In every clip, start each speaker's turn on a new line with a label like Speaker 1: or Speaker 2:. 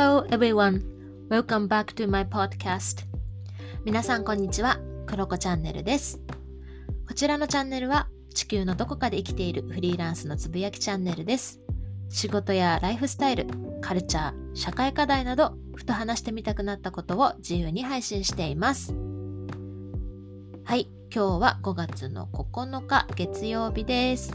Speaker 1: Hello everyone. Welcome back to my podcast. 皆さんこんにちは。クロコチャンネルです。こちらのチャンネルは地球のどこかで生きているフリーランスのつぶやきチャンネルです。仕事やライフスタイル、カルチャー、社会課題など、ふと話してみたくなったことを自由に配信しています。はい、今日は5月の9日月曜日です。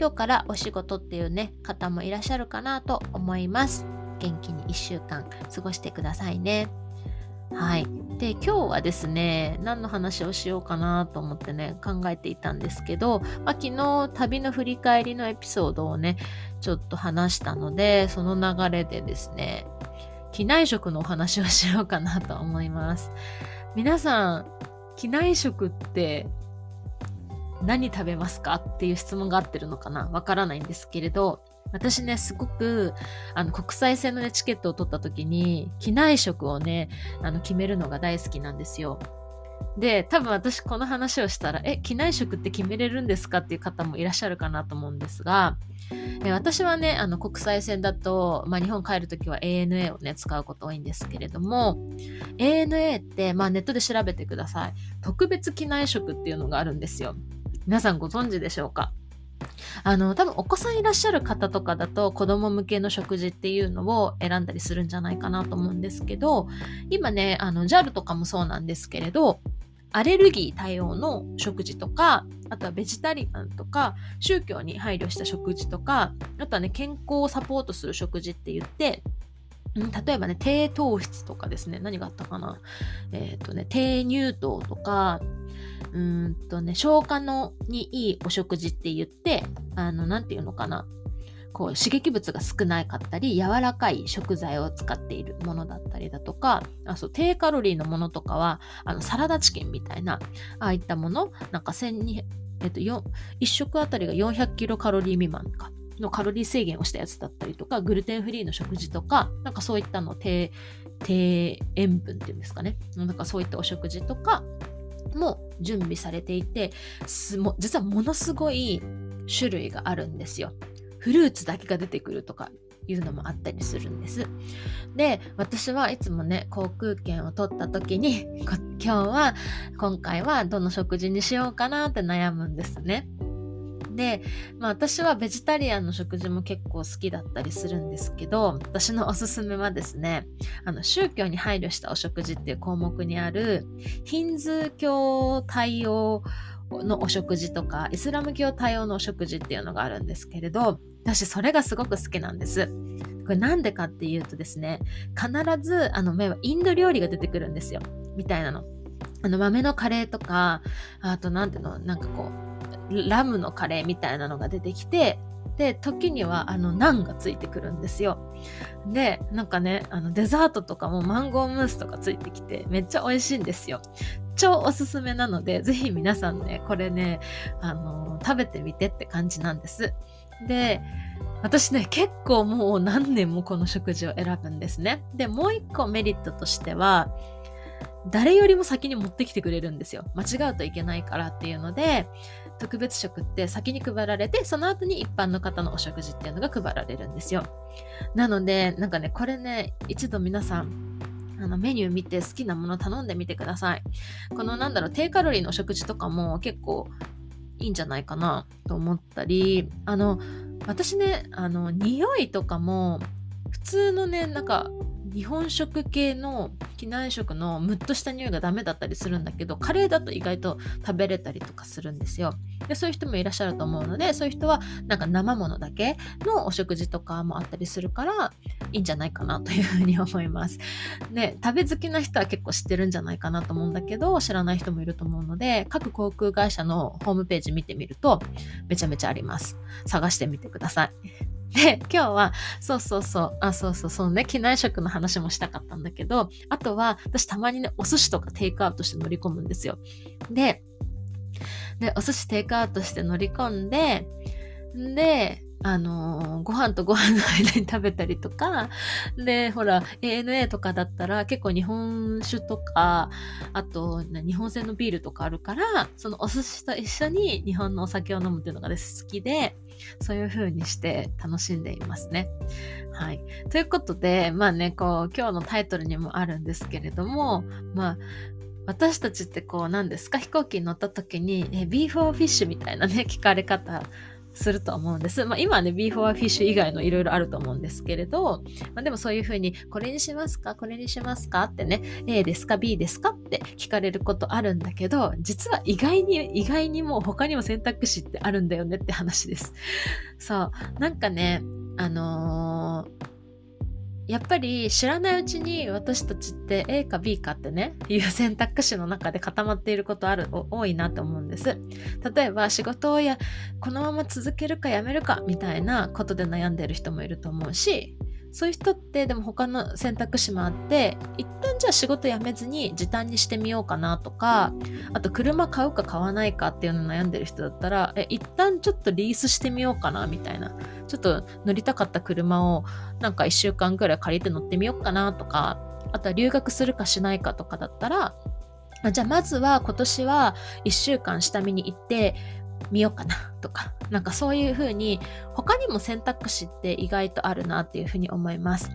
Speaker 1: 今日からお仕事っていうね、方もいらっしゃるかなと思います。元気に1週間過ごしてくださいね。はい。で、今日はですね、何の話をしようかなと思ってね、考えていたんですけど、まあ、昨日旅の振り返りのエピソードをね、ちょっと話したので、その流れでですね、機内食のお話をしようかなと思います。皆さん、機内食って何食べますかっていう質問があってるのかな？わからないんですけれど、私ね、すごく、あの、国際線のね、チケットを取った時に、機内食をね、あの、決めるのが大好きなんですよ。で、多分私この話をしたら、え、機内食って決めれるんですかっていう方もいらっしゃるかなと思うんですが、え私はね、あの国際線だと、まあ、日本帰るときは ANA をね、使うこと多いんですけれども、ANA って、まあ、ネットで調べてください。特別機内食っていうのがあるんですよ。皆さんご存知でしょうか？あの、多分お子さんいらっしゃる方とかだと子供向けの食事っていうのを選んだりするんじゃないかなと思うんですけど、今ね、あの、JAL とかもそうなんですけれど、アレルギー対応の食事とか、あとはベジタリアンとか、宗教に配慮した食事とか、あとはね、健康をサポートする食事って言って、例えばね、低糖質とかですね、何があったかな？えっ、ー、とね、低乳糖とか、うんとね、消化のにいいお食事って言って、あの、なんていうのかな？こう刺激物が少なかったり柔らかい食材を使っているものだったりだとかあそう低カロリーのものとかはあのサラダチキンみたいなああいったものなんか1200えっと、1食あたりが400キロカロリー未満かのカロリー制限をしたやつだったりとかグルテンフリーの食事とかなんかそういったの低低塩分っていうんですかねなんかそういったお食事とかも準備されていて実はものすごい種類があるんですよ。フルーツだけが出てくるとかいうのもあったりするんです。で、私はいつもね、航空券を取った時に、今日は、今回はどの食事にしようかなって悩むんですね。で、まあ私はベジタリアンの食事も結構好きだったりするんですけど、私のおすすめはですね、あの宗教に配慮したお食事っていう項目にある、ヒンズー教対応のお食事とか、イスラム教対応のお食事っていうのがあるんですけれど、私それがすごく好きなんです。これなんでかっていうとですね、必ず、あの目は、インド料理が出てくるんですよ。みたいなの。あの、豆のカレーとか、あと、なんていうの、なんかこう、ラムのカレーみたいなのが出てきて、で、時には、あの、ナンがついてくるんですよ。で、なんかね、あの、デザートとかもマンゴームースとかついてきて、めっちゃ美味しいんですよ。超おすすめなので、ぜひ皆さんね、これね、あの、食べてみてって感じなんです。で、私ね、結構もう何年もこの食事を選ぶんですね。で、もう一個メリットとしては、誰よりも先に持ってきてくれるんですよ。間違うといけないからっていうので、特別食って先に配られて、その後に一般の方のお食事っていうのが配られるんですよ。なので、なんかね、これね、一度皆さん、あのメニュー見て好きなもの頼んでみてください。このなんだろう、低カロリーのお食事とかも結構いいんじゃないかなと思ったり、あの、私ね、あの、匂いとかも、普通のね、なんか、日本食系の機内食のムッとした匂いがダメだったりするんだけどカレーだと意外と食べれたりとかするんですよでそういう人もいらっしゃると思うのでそういう人はなんか生ものだけのお食事とかもあったりするからいいんじゃないかなというふうに思います。で食べ好きな人は結構知ってるんじゃないかなと思うんだけど知らない人もいると思うので各航空会社のホームページ見てみるとめちゃめちゃあります。探してみてください。で、今日は、そうそうそう、あ、そうそうそうね、機内食の話もしたかったんだけど、あとは、私たまにね、お寿司とかテイクアウトして乗り込むんですよ。で、で、お寿司テイクアウトして乗り込んで、で、あのー、ご飯とご飯の間に食べたりとか、で、ほら、ANA とかだったら結構日本酒とか、あと、日本製のビールとかあるから、そのお寿司と一緒に日本のお酒を飲むっていうのが好きで、そういう風にして楽しんでいますね。はい。ということで、まあね、こう、今日のタイトルにもあるんですけれども、まあ、私たちってこう何ですか？飛行機に乗った時に、ね、 beef or fish みたいなね 聞かれ方すると思うんです。まあ、今はね、 beef or fish 以外のいろいろあると思うんですけれど、まあ、でもそういうふうに、これにしますか？これにしますか？ってね、A ですか ?B ですか？って聞かれることあるんだけど、実は意外に、意外にもう他にも選択肢ってあるんだよねって話です。そう。なんかね、あのーやっぱり知らないうちに私たちって A か B かってねいう選択肢の中で固まっていることある多いなと思うんです。例えば仕事をやこのまま続けるかやめるかみたいなことで悩んでる人もいると思うしそういう人ってでも他の選択肢もあって一旦じゃあ仕事辞めずに時短にしてみようかなとかあと車買うか買わないかっていうの悩んでる人だったらえ一旦ちょっとリースしてみようかなみたいな。ちょっと乗りたかった車をなんか1週間ぐらい借りて乗ってみようかなとかあとは留学するかしないかとかだったらじゃあまずは今年は1週間下見に行ってみようかなとか、なんかそういうふうに他にも選択肢って意外とあるなっていうふうに思います。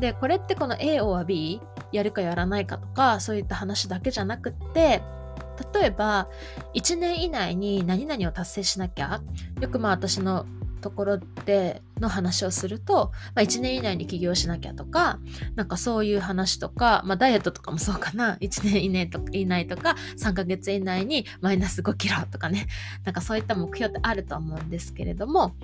Speaker 1: で、これってこの A or B やるかやらないかとかそういった話だけじゃなくって例えば1年以内に何々を達成しなきゃよくまあ私のところでの話をすると、まあ、1年以内に起業しなきゃとか、なんかそういう話とか、まあ、ダイエットとかもそうかな、1年以内と以内とか、3ヶ月以内にマイナス5キロとかね、なんかそういった目標ってあると思うんですけれども、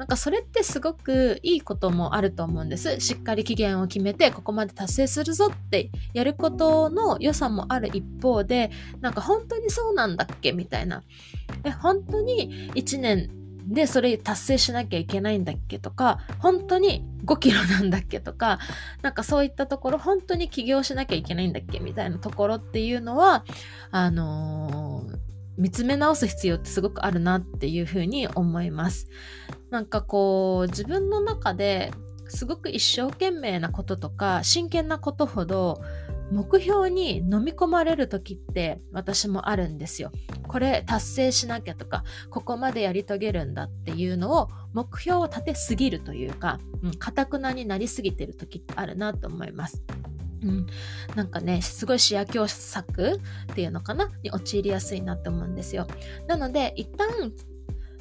Speaker 1: なんかそれってすごくいいこともあると思うんです。しっかり期限を決めてここまで達成するぞってやることの良さもある一方で、なんか本当にそうなんだっけみたいな。え、本当に1年でそれ達成しなきゃいけないんだっけとか本当に5キロなんだっけとかなんかそういったところ本当に起業しなきゃいけないんだっけみたいなところっていうのはあのー、見つめ直す必要ってすごくあるなっていうふうに思います。なんかこう自分の中ですごく一生懸命なこととか真剣なことほど目標に飲み込まれる時って私もあるんですよ。これ達成しなきゃとか、ここまでやり遂げるんだっていうのを目標を立てすぎるというか、か、たくなになりすぎてる時ってあるなと思います。うん、なんかねすごい視野狭窄っていうのかな？に陥りやすいなって思うんですよなので一旦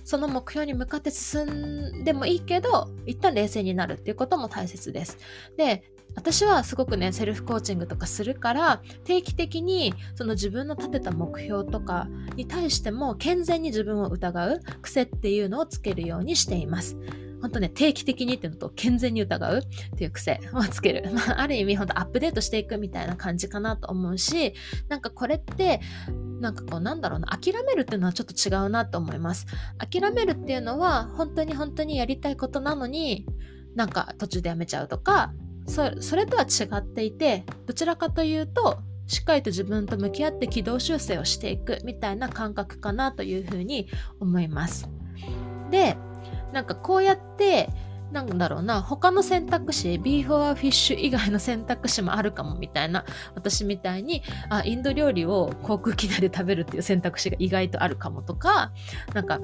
Speaker 1: その目標に向かって進んでもいいけど一旦冷静になるっていうことも大切ですで私はすごくねセルフコーチングとかするから定期的にその自分の立てた目標とかに対しても健全に自分を疑う癖っていうのをつけるようにしています。本当ね、定期的にっていうのと健全に疑うっていう癖をつける。まあ、ある意味、本当アップデートしていくみたいな感じかなと思うし、なんかこれって、なんかこうなんだろうな、諦めるっていうのはちょっと違うなと思います。諦めるっていうのは、本当に本当にやりたいことなのに、なんか途中でやめちゃうとか、そそれとは違っていてどちらかというとしっかりと自分と向き合って軌道修正をしていくみたいな感覚かなというふうに思います。でなんかこうやってなんだろうな他の選択肢 beef or fish 以外の選択肢もあるかもみたいな私みたいにあインド料理を航空機内で食べるっていう選択肢が意外とあるかもとかなんか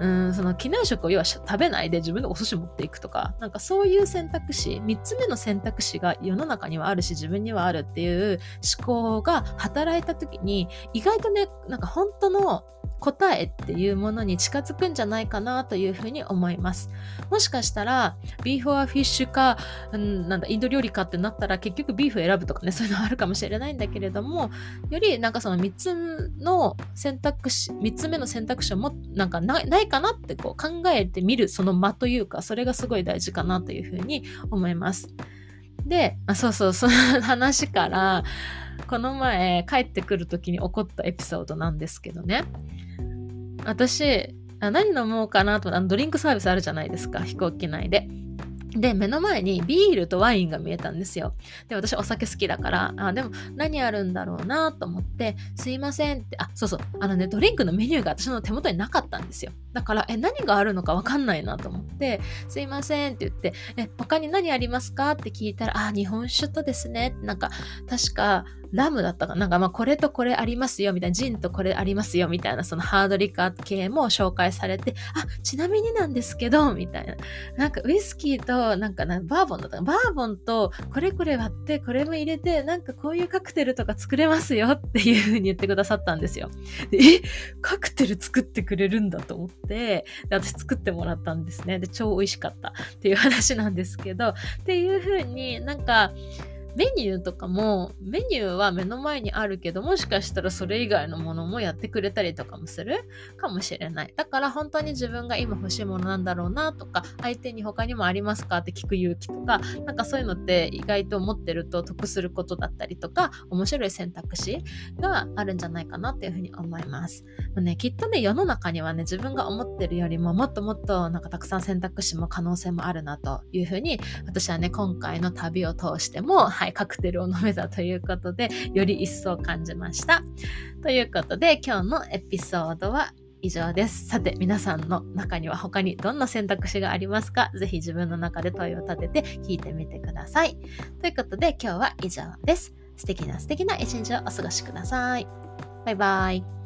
Speaker 1: うんその機内食を要は食べないで自分でお寿司持っていくとかなんかそういう選択肢3つ目の選択肢が世の中にはあるし自分にはあるっていう思考が働いた時に意外とねなんか本当の答えっていうものに近づくんじゃないかなというふうに思います。もしかしたら、ビーフはフィッシュか、うん、なんだ、インド料理かってなったら結局ビーフ選ぶとかね、そういうのあるかもしれないんだけれども、よりなんかその3つの選択肢、3つ目の選択肢をもなんかないかなってこう考えてみるその間というか、それがすごい大事かなというふうに思います。で、あそうそう、その話から、この前帰ってくる時に起こったエピソードなんですけどね。私、何飲もうかなと、あのドリンクサービスあるじゃないですか、飛行機内で。で、目の前にビールとワインが見えたんですよ。で、私お酒好きだから、あ、でも何あるんだろうなと思って、すいませんって、あ、そうそう、あのね、ドリンクのメニューが私の手元になかったんですよ。だから、え、何があるのかわかんないなと思って、すいませんって言って、え、他に何ありますかって聞いたら、あ、日本酒とですね、なんか、確か、ラムだったかな？んかまあこれとこれありますよみたいな、ジンとこれありますよみたいなそのハードリカー系も紹介されて、あ、ちなみになんですけど、みたいな。なんかウイスキーとなんかなバーボンだったかバーボンとこれこれ割ってこれも入れてなんかこういうカクテルとか作れますよっていう風に言ってくださったんですよ。え、カクテル作ってくれるんだと思って、で私作ってもらったんですね。で、超美味しかったっていう話なんですけど、っていう風になんか、メニューとかもメニューは目の前にあるけどもしかしたらそれ以外のものもやってくれたりとかもする？かもしれない。だから本当に自分が今欲しいものなんだろうなとか相手に他にもありますかって聞く勇気とかなんかそういうのって意外と思ってると得することだったりとか面白い選択肢があるんじゃないかなっていうふうに思います、まあね、きっとね世の中にはね自分が思ってるよりももっともっとなんかたくさん選択肢も可能性もあるなというふうに私はね今回の旅を通してもはい、カクテルを飲めたということで、より一層感じました。ということで、今日のエピソードは以上です。さて、皆さんの中には他にどんな選択肢がありますか？ぜひ自分の中で問いを立てて聞いてみてください。ということで、今日は以上です。素敵な素敵な一日をお過ごしください。バイバイ。